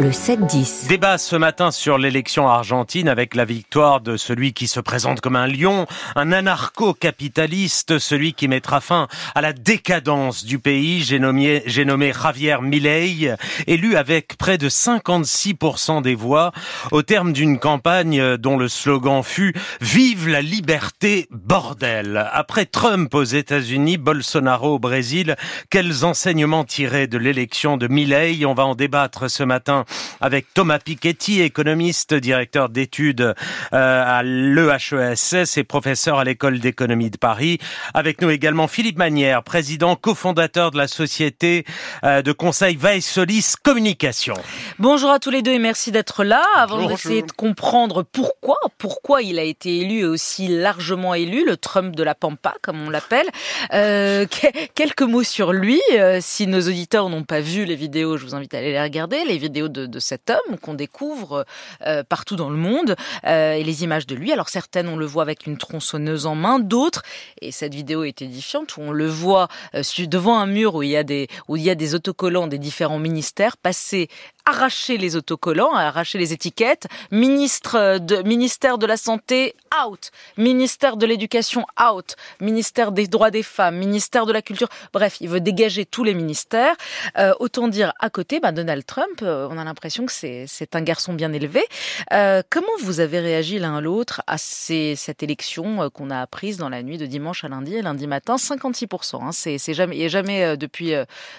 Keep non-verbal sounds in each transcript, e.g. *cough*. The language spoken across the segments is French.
Le 7-10. Débat ce matin sur l'élection argentine avec la victoire de celui qui se présente comme un lion, un anarcho-capitaliste, celui qui mettra fin à la décadence du pays. J'ai nommé, j'ai nommé Javier Milei, élu avec près de 56% des voix au terme d'une campagne dont le slogan fut Vive la liberté, bordel. Après Trump aux États-Unis, Bolsonaro au Brésil, quels enseignements tirer de l'élection de Milei? On va en débattre ce matin avec Thomas Piketty, économiste, directeur d'études euh, à l'EHESS et professeur à l'école d'économie de Paris. Avec nous également Philippe Manière, président cofondateur de la société euh, de conseil Vaissolis Communication. Bonjour à tous les deux et merci d'être là. Avant d'essayer de comprendre pourquoi, pourquoi il a été élu et aussi largement élu, le Trump de la Pampa, comme on l'appelle. Euh, *laughs* quelques mots sur lui. Si nos auditeurs n'ont pas vu les vidéos, je vous invite à aller les regarder. Les vidéos de, de cet homme qu'on découvre euh, partout dans le monde euh, et les images de lui. Alors certaines, on le voit avec une tronçonneuse en main, d'autres, et cette vidéo est édifiante, où on le voit euh, devant un mur où il y a des où il y a des autocollants des différents ministères passer arracher les autocollants, arracher les étiquettes. Ministre de, ministère de la Santé, out. Ministère de l'Éducation, out. Ministère des droits des femmes, ministère de la Culture. Bref, il veut dégager tous les ministères. Autant dire, à côté, bah, Donald Trump, euh, on a l'impression que c'est, un garçon bien élevé. Euh, comment vous avez réagi l'un à l'autre à ces, cette élection euh, qu'on a apprise dans la nuit de dimanche à lundi lundi matin? 56%. Hein, c'est, jamais, il n'y a jamais euh, depuis,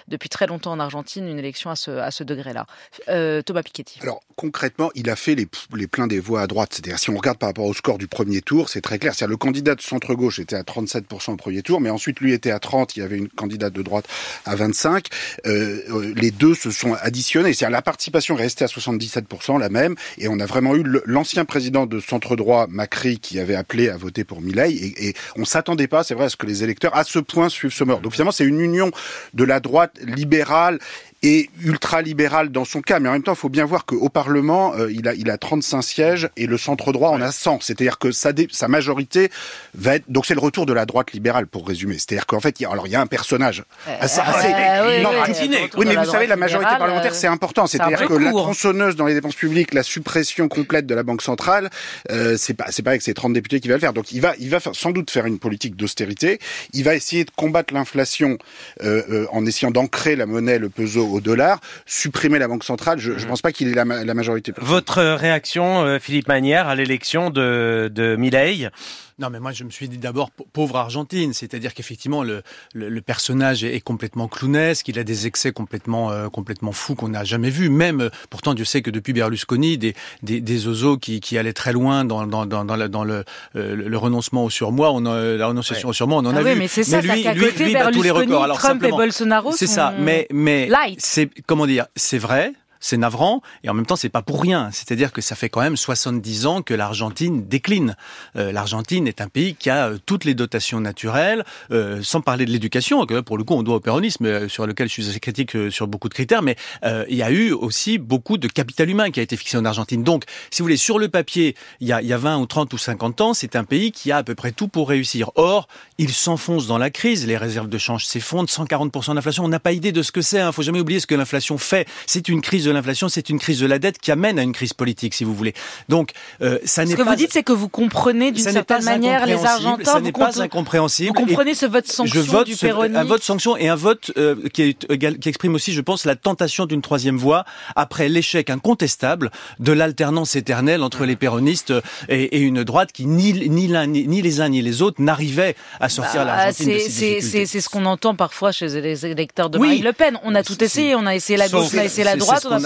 depuis très longtemps en Argentine une élection à ce, à ce degré-là. Thomas Piketty. Alors concrètement, il a fait les, les pleins des voix à droite. C'est-à-dire si on regarde par rapport au score du premier tour, c'est très clair. C'est-à-dire le candidat de centre-gauche était à 37% au premier tour, mais ensuite lui était à 30, il y avait une candidate de droite à 25. Euh, les deux se sont additionnés. C'est-à-dire la participation est restée à 77%, la même, et on a vraiment eu l'ancien président de centre-droit, Macri, qui avait appelé à voter pour Milei, et, et on s'attendait pas, c'est vrai, à ce que les électeurs à ce point suivent ce mort. Donc finalement, c'est une union de la droite libérale et ultra-libéral dans son cas, mais en même temps, il faut bien voir qu'au Parlement, euh, il, a, il a 35 sièges et le centre-droit en a 100. C'est-à-dire que sa, sa majorité va être... Donc c'est le retour de la droite libérale, pour résumer. C'est-à-dire qu'en fait, il y a, alors il y a un personnage assez... assez oui, non, oui, oui, mais vous savez, la majorité parlementaire, c'est important. C'est-à-dire que la tronçonneuse dans les dépenses publiques, la suppression complète de la Banque centrale, euh, c'est pas, c'est pas avec ces 30 députés qu'il va le faire. Donc il va, il va sans doute faire une politique d'austérité. Il va essayer de combattre l'inflation euh, euh, en essayant d'ancrer la monnaie, le peso au dollar, supprimer la banque centrale, je ne pense pas qu'il ait la, la majorité. Votre réaction, Philippe Manière, à l'élection de, de Milei? Non, mais moi, je me suis dit d'abord pauvre Argentine, c'est-à-dire qu'effectivement, le, le, le, personnage est, complètement clownesque, il a des excès complètement, euh, complètement fous qu'on n'a jamais vus. Même, pourtant, Dieu sait que depuis Berlusconi, des, des, des oiseaux qui, qui allaient très loin dans, dans, dans, dans, la, dans le, euh, le, renoncement au surmoi, on a, la renonciation ouais. au surmoi, on en ah a oui, vu. Mais c'est ça, lui, lui, lui, lui tous les records. Alors, Trump et Bolsonaro C'est ça, mais, mais c'est, comment dire, c'est vrai, c'est navrant et en même temps c'est pas pour rien. C'est-à-dire que ça fait quand même 70 ans que l'Argentine décline. Euh, L'Argentine est un pays qui a euh, toutes les dotations naturelles, euh, sans parler de l'éducation, que pour le coup on doit au péronisme, euh, sur lequel je suis assez critique euh, sur beaucoup de critères, mais il y a eu aussi beaucoup de capital humain qui a été fixé en Argentine. Donc, si vous voulez, sur le papier, il y a, il y a 20 ou 30 ou 50 ans, c'est un pays qui a à peu près tout pour réussir. Or, il s'enfonce dans la crise, les réserves de change s'effondrent, 140% d'inflation, on n'a pas idée de ce que c'est, il hein. faut jamais oublier ce que l'inflation fait. C'est une crise de l'inflation, c'est une crise de la dette qui amène à une crise politique, si vous voulez. Donc, euh, ça n'est pas. Ce que vous dites, c'est que vous comprenez d'une certaine manière les Argentins. Ça n'est pas incompréhensible. Vous comprenez ce vote sanction je vote du Péroni. Un vote sanction et un vote euh, qui, est, qui exprime aussi, je pense, la tentation d'une troisième voie après l'échec incontestable de l'alternance éternelle entre les péronistes et, et, une droite qui ni, ni l'un ni, ni, les uns ni les autres n'arrivaient à sortir bah, l'Argentine de ces difficultés. C'est ce qu'on entend parfois chez les électeurs de oui. Marine Le Pen. On a tout essayé. On a essayé la gauche, on a essayé la droite, on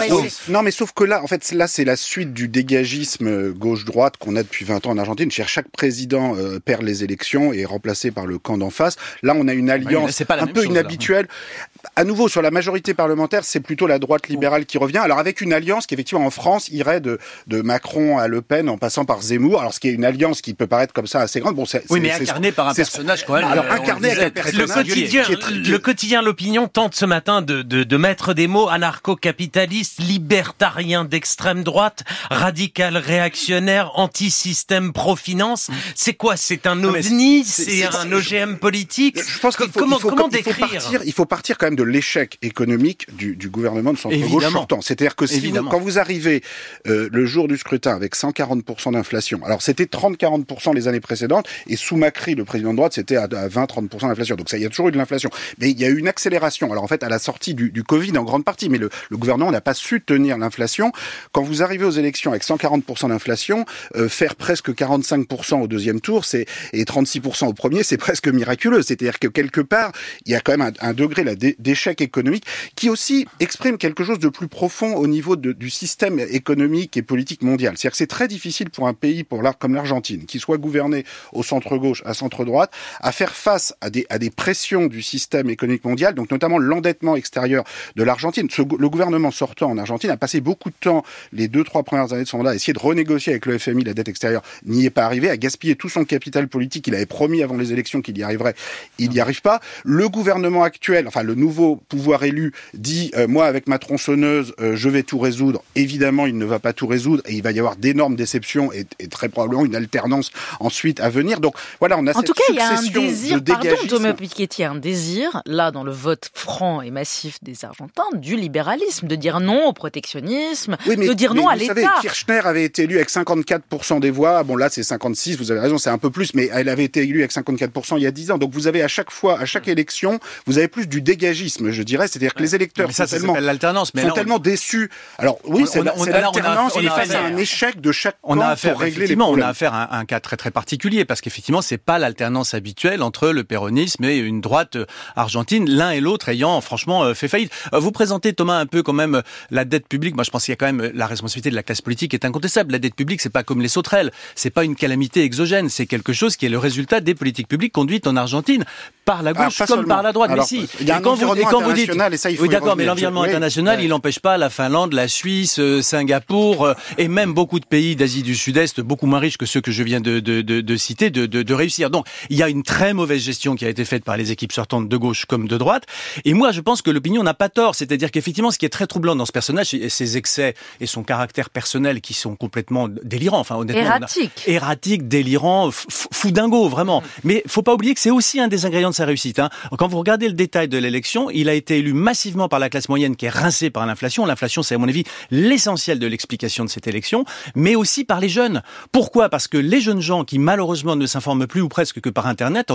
Non, mais sauf que là, en fait, là, c'est la suite du dégagisme gauche-droite qu'on a depuis 20 ans en Argentine. Chaque président euh, perd les élections et est remplacé par le camp d'en face. Là, on a une alliance oui, un peu chose, inhabituelle. Là. À nouveau, sur la majorité parlementaire, c'est plutôt la droite libérale qui revient. Alors, avec une alliance qui, effectivement, en France, irait de, de Macron à Le Pen en passant par Zemmour. Alors, ce qui est une alliance qui peut paraître comme ça assez grande. Bon, oui, mais incarné par un personnage quand même. Alors, incarné avec un personnage. Le quotidien, le quotidien L'Opinion tente ce matin de, de, de mettre des mots anarcho-capitaliste libéraliste, libertarien d'extrême droite, radical réactionnaire, anti-système pro-finance. C'est quoi? C'est un ovni? C'est un OGM politique? Je pense qu'il faut, comment, comment décrire? partir, il faut partir quand même de l'échec économique du, du gouvernement de centre-gauche sortant. C'est-à-dire que si quand vous arrivez euh, le jour du scrutin avec 140% d'inflation, alors c'était 30-40% les années précédentes, et sous Macri, le président de droite, c'était à 20-30% d'inflation. Donc ça, il y a toujours eu de l'inflation. Mais il y a eu une accélération. Alors en fait, à la sortie du, du Covid, en grande partie, mais le, le gouvernement n'a pas su tenir l'inflation. Quand vous arrivez aux élections avec 140% d'inflation, euh, faire presque 45% au deuxième tour, c'est et 36% au premier, c'est *laughs* presque miraculeux. C'est-à-dire que quelque part, il y a quand même un, degré d'échec économique qui aussi exprime quelque chose de plus profond au niveau du système économique et politique mondial. C'est-à-dire que c'est très difficile pour un pays pour comme l'Argentine, qui soit gouverné au centre-gauche, à centre-droite, à faire face à des, à des pressions du système économique mondial, donc notamment l'endettement extérieur de l'Argentine. Le gouvernement sortant en Argentine a passé beaucoup de temps, les deux, trois premières années de son mandat, à essayer de renégocier avec le FMI la dette extérieure, n'y est pas arrivé, a gaspillé tout son capital politique, il avait promis avant les élections qu'il y arriverait, il n'y arrive pas. Le gouvernement actuel, enfin le nouveau pouvoir élu, dit, euh, moi avec ma tronçonneuse, euh, je vais tout résoudre. Évidemment, il ne va pas tout résoudre et il va y avoir d'énormes déceptions et, et, très probablement une alternance ensuite à venir. Donc voilà, on a en cette tout cas, il y a un désir, de pardon Thomas Piketty, un désir, là dans le vote franc et massif des Argentins, du libéralisme, de dire non au protectionnisme, oui, mais, de dire non à l'État. Vous savez, Kirchner avait été élu avec 54% des voix. Bon là, c'est 56, vous avez raison, c'est un peu plus, mais elle avait été élue avec 54% il y a 10 ans. Donc vous avez à chaque fois, à chaque élection, vous avez plus du dégagisme, je dirais. C'est-à-dire que les électeurs ça, sont tellement, l'alternance, mais sont on... tellement déçus. Alors oui, c'est l'alternance, on est face à un échec de chaque on a affaire, pour régler les on a affaire à un cas très très particulier parce qu'effectivement, c'est pas l'alternance habituelle entre le péronisme et une droite argentine, l'un et l'autre ayant franchement fait faillite. Vous présentez Thomas un peu quand même la dette publique. Moi, je pense qu'il y a quand même la responsabilité de la classe politique est incontestable. La dette publique, c'est pas comme les sauterelles, c'est pas une calamité exogène, c'est quelque chose qui est le résultat des politiques publiques conduites en Argentine par la gauche Ah, comme seulement. par la droite. Alors, mais si. il y a Et un quand vous, et environnement quand vous dites, et ça, il faut oui, d'accord, mais l'environnement Oui, international, il n'empêche pas la Finlande, la Suisse, euh, Singapour euh, et même beaucoup de pays d'Asie du Sud-Est, beaucoup moins riches que ceux que je viens de, de, de, de citer, de, réussir. Donc, il y a une très mauvaise gestion qui a été faite par les équipes sortantes de gauche comme de droite. Et moi, je pense que l'opinion n'a pas tort. C'est-à-dire qu'effectivement, ce qui est très troublant dans ce personnage, c'est ses excès et son caractère personnel qui sont complètement délirants. Enfin, honnêtement, Erratique. erratique, délirant, fou dingo, vraiment. Mais faut pas oublier que c'est aussi un des ingrédients de sa réussite. Hein. Quand vous regardez le détail de l'élection, il a été élu massivement par la classe moyenne qui est rincée par l'inflation. L'inflation, c'est à mon avis l'essentiel de l'explication de cette élection, mais aussi par les jeunes. Pourquoi? Parce que les jeunes gens qui malheureusement ne s'informent plus ou presque que par Internet,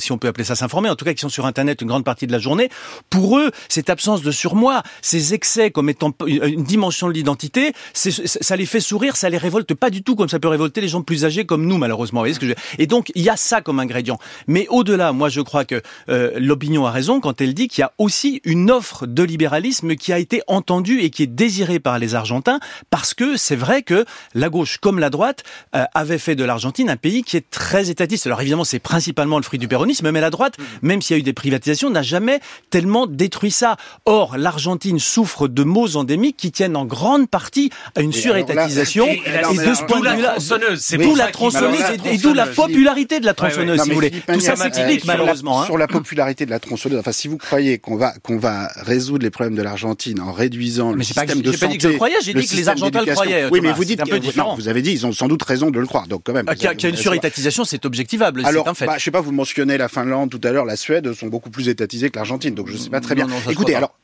si on peut appeler ça s'informer, en tout cas qui sont sur Internet une grande partie de la journée, pour eux, cette absence de surmoi, ces excès comme étant une dimension de l'identité, ça les fait sourire, ça les révolte pas du tout comme ça peut révolter les gens plus âgés comme nous malheureusement. Vous voyez ce que je... Et donc il y a ça comme ingrédient. Mais au-delà, moi je crois que euh, l'opinion a raison quand elle dit qu'il y a aussi une offre de libéralisme qui a été entendue et qui est désirée par les Argentins parce que c'est vrai que la gauche comme la droite euh, avait fait de l'Argentine un pays qui est très étatiste. Alors évidemment c'est principalement le fruit du péronisme, mais la droite, même s'il y a eu des privatisations, n'a jamais tellement détruit ça. Or l'Argentine souffre de maux endémiques qui tiennent en grande partie à une surétatisation. Et, de ce point de vue-là, c'est d'où la tronçonneuse et, d'où la popularité de la tronçonneuse, si vous voulez. Tout ça s'explique malheureusement. hein. Sur la popularité de la tronçonneuse, enfin, si vous croyez qu'on va qu'on va résoudre les problèmes de l'Argentine en réduisant le système j'ai de pas dit santé, que je le croyais, j'ai dit que les Argentins le croyaient, Oui, mais vous dites un peu différent. vous avez dit ils ont sans doute raison de le croire, donc quand même. Ah, Qu'il y a, une surétatisation, c'est objectivable, Alors, un fait. bah, je sais pas, vous mentionnez la Finlande tout à l'heure, la Suède sont beaucoup plus étatisées que l'Argentine, donc je sais pas très Non, bien. non, Écoutez, alors,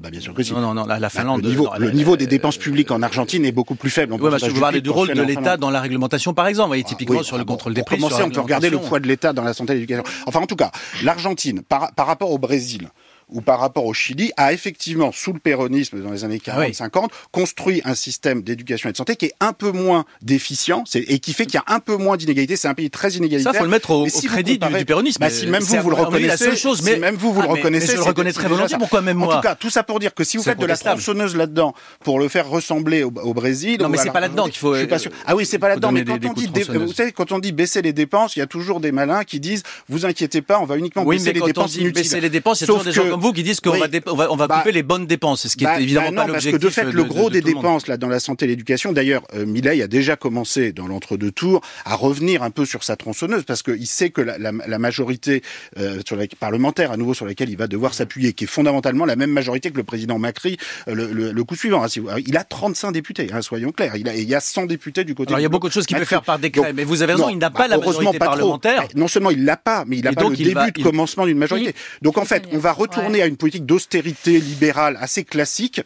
bah, bien sûr que si. Non, non, non, la, la Finlande. le niveau, non, le elle- niveau elle- des dépenses publiques en Argentine est beaucoup plus faible. Oui, parce que vous parlez du rôle de l'État dans la réglementation, par exemple. Vous voyez, typiquement Oui, sur le bon, contrôle pour des prix. commencer, sur on peut regarder le poids de l'État dans la santé et l'éducation. Enfin, en tout cas, l'Argentine, par, par rapport au Brésil, ou par rapport au Chili, a effectivement, sous le péronisme dans les années 40-50, Ah oui. construit un système d'éducation et de santé qui est un peu moins déficient et qui fait qu'il y a un peu moins d'inégalités. C'est un pays très inégalitaire. Ça, faut le mettre au, crédit du- comparez- du, péronisme. Bah, si même vous, vous le la reconnaissez, seule chose, si mais même vous, vous Ah, le mais- reconnaissez, mais je le reconnais très volontiers. Pourquoi même En moi tout cas, tout ça pour dire que si vous faites de la tronçonneuse là-dedans pour le faire ressembler au, au Brésil, Non, mais c'est pas là-dedans qu'il faut, Je suis pas euh, sûr. Ah oui, c'est pas là-dedans. Mais quand des- on dit, vous savez, quand on dit baisser les dépenses, il y a toujours des malins qui disent, vous inquiétez pas, on va uniquement baisser les dépenses inutiles. baisser les dépenses, il y a toujours des gens comme vous qui disent qu'on va, on va, bah, couper les bonnes dépenses, ce qui est bah, évidemment bah pas l'objectif. Parce que de fait, le gros des dépenses là dans la santé et l'éducation, d'ailleurs, euh, a déjà commencé dans l'entre-deux tours à revenir un peu sur sa tronçonneuse parce qu'il sait que la, la, la majorité euh, sur la, parlementaire, à nouveau sur laquelle il va devoir s'appuyer, qui est fondamentalement la même majorité que le président Macri euh, le, le, le, coup suivant. Hein, il a 35 députés, hein, soyons clairs. Il, a, il y a 100 députés du côté. Alors il y a beaucoup de choses qu'il peut faire par décret, mais vous avez raison, il n'a pas la majorité parlementaire. Non seulement il l'a pas, mais il n'a pas le début de commencement d'une majorité. Donc en fait, on va retourner à une politique d'austérité libérale assez classique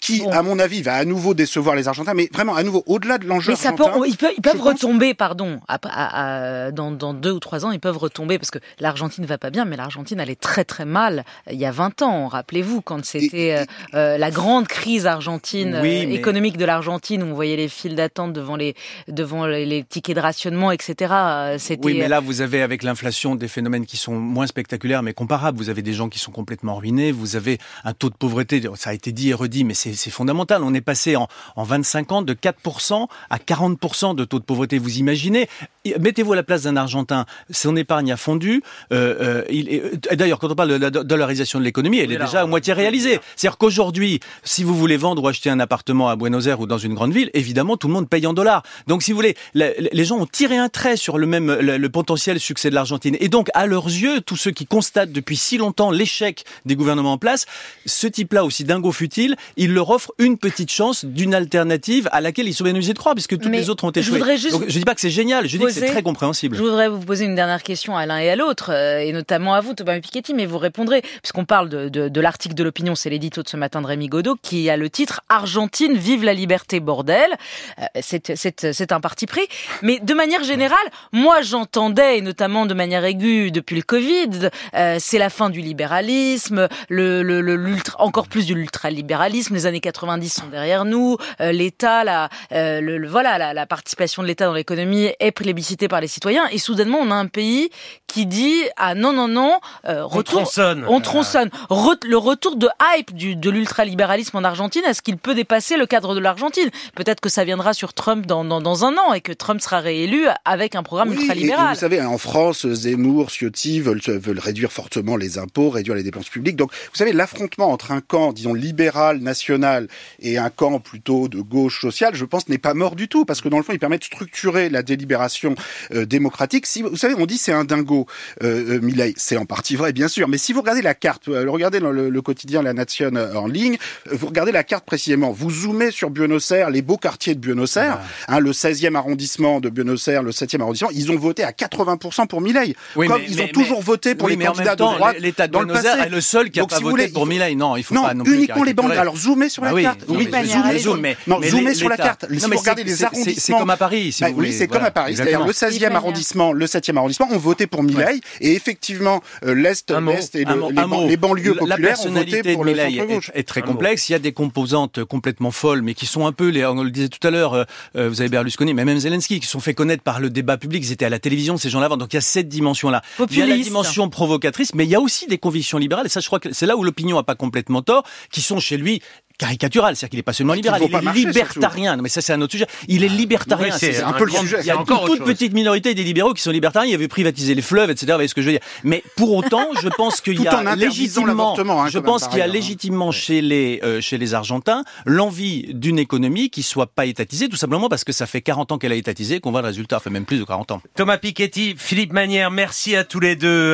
qui, à mon avis, va à nouveau décevoir les Argentins, mais vraiment à nouveau au-delà de l'enjeu. Mais ça peut, ils peuvent, ils peuvent retomber, pardon, à, dans, dans, deux ou trois ans, ils peuvent retomber parce que l'Argentine va pas bien, mais l'Argentine allait très très mal il y a 20 ans. Rappelez-vous quand c'était euh, euh, la grande crise argentine euh, économique de l'Argentine où on voyait les files d'attente devant les devant les, tickets de rationnement, etc. C'était. Oui, mais là vous avez avec l'inflation des phénomènes qui sont moins spectaculaires mais comparables. Vous avez des gens qui sont complètement ruinés. Vous avez un taux de pauvreté, ça a été dit et redit, mais c'est fondamental. On est passé en, en 25 ans de 4% à 40% de taux de pauvreté. Vous imaginez Mettez-vous à la place d'un Argentin, son épargne a fondu. Euh, euh, il, d'ailleurs, quand on parle de la dollarisation de l'économie, elle est, déjà à moitié réalisée. C'est-à-dire qu'aujourd'hui, si vous voulez vendre ou acheter un appartement à Buenos Aires ou dans une grande ville, évidemment, tout le monde paye en dollars. Donc, si vous voulez, les gens ont tiré un trait sur le même le, potentiel succès de l'Argentine. Et donc, à leurs yeux, tous ceux qui constatent depuis si longtemps l'échec des gouvernements en place, ce type-là, aussi dingo futile, il leur offre une petite chance d'une alternative à laquelle ils sont bien obligés de croire, puisque toutes les autres ont échoué. Je, je dis pas que c'est génial, je dis que c'est très compréhensible. Je voudrais vous poser une dernière question à l'un et à l'autre, euh, et notamment à vous, Thomas Piketty, mais vous répondrez, puisqu'on parle de, de, de l'article de l'opinion, c'est l'édito de ce matin de Rémi Godot, qui a le titre Argentine, vive la liberté, bordel. Euh, c'est un parti pris. Mais de manière générale, moi j'entendais, et notamment de manière aiguë depuis le Covid, euh, c'est la fin du libéralisme, le, le, le encore plus de l'ultralibéralisme, les années 90 sont derrière nous, l'État, la, le, voilà, la, la participation de l'État dans l'économie est plébiscitée par les citoyens. Et soudainement, on a un pays qui dit ah non non non, euh, retour, on tronçonne, on tronçonne. le retour de hype du, de l'ultralibéralisme en Argentine, est-ce qu'il peut dépasser le cadre de l'Argentine? Peut-être que ça viendra sur Trump dans, dans, dans, un an et que Trump sera réélu avec un programme ultralibéral. vous savez, en France, Zemmour, Ciotti veulent, veulent réduire fortement les impôts, réduire les dépenses publiques. Donc, vous savez, l'affrontement entre un camp, disons libéral national, et un camp plutôt de gauche sociale, je pense, n'est pas mort du tout, parce que dans le fond, il permet de structurer la délibération euh, démocratique. Si vous savez, on dit c'est un dingo, euh, euh c'est en partie vrai, bien sûr. Mais si vous regardez la carte, euh, regardez dans le, quotidien La Nation en ligne, vous regardez la carte précisément. Vous zoomez sur Buenos Aires, les beaux quartiers de Buenos Aires, hein, le 16e arrondissement de Buenos Aires, le 7e arrondissement, ils ont voté à 80% pour. Oui, comme ils ont toujours voté pour les candidats de droite. L'État de Buenos Aires est le seul qui n'a pas voté pour Milei. Non, il faut non, pas non plus uniquement les bandes. Alors zoomez sur la carte. Oui, zoomez, non, zoomez sur la carte. Si vous regardez les arrondissements, c'est comme à Paris, si vous voulez. Oui, c'est comme à Paris. C'est-à-dire le 16e arrondissement le 7e arrondissement ont voté pour Milei et effectivement euh, l'est, l'est et les, banlieues populaires ont voté pour le centre. Est, est très complexe. Il y a des composantes complètement folles, mais qui sont un peu, les, on le disait tout à l'heure, euh, euh, vous avez Berlusconi, mais même Zelensky, qui sont fait connaître par le débat public. Ils étaient à la télévision ces gens-là. Donc il y a cette dimension-là. Il y a la dimension provocatrice, mais il y a aussi des convictions libérales. Et ça, je crois que c'est là où l'opinion a pas complètement tort, qui sont chez lui caricatural, c'est-à-dire qu'il n'est pas seulement libéral, il est libertarien. Non, mais ça c'est un autre sujet. Il est ah. libertarien. c'est un peu le sujet. Il y a encore une toute petite minorité des libéraux qui sont libertariens. Il avait privatisé les fleuves, etc. Vous voyez ce que je veux dire Mais pour autant, je pense qu'il y a légitimement, hein, je pense qu'il y a hein. légitimement chez les euh, chez les Argentins l'envie d'une économie qui soit pas étatisée, tout simplement parce que ça fait 40 ans qu'elle a étatisé, qu'on voit le résultat, fait même plus de 40 ans. Thomas Piketty, Philippe Manière, merci à tous les deux.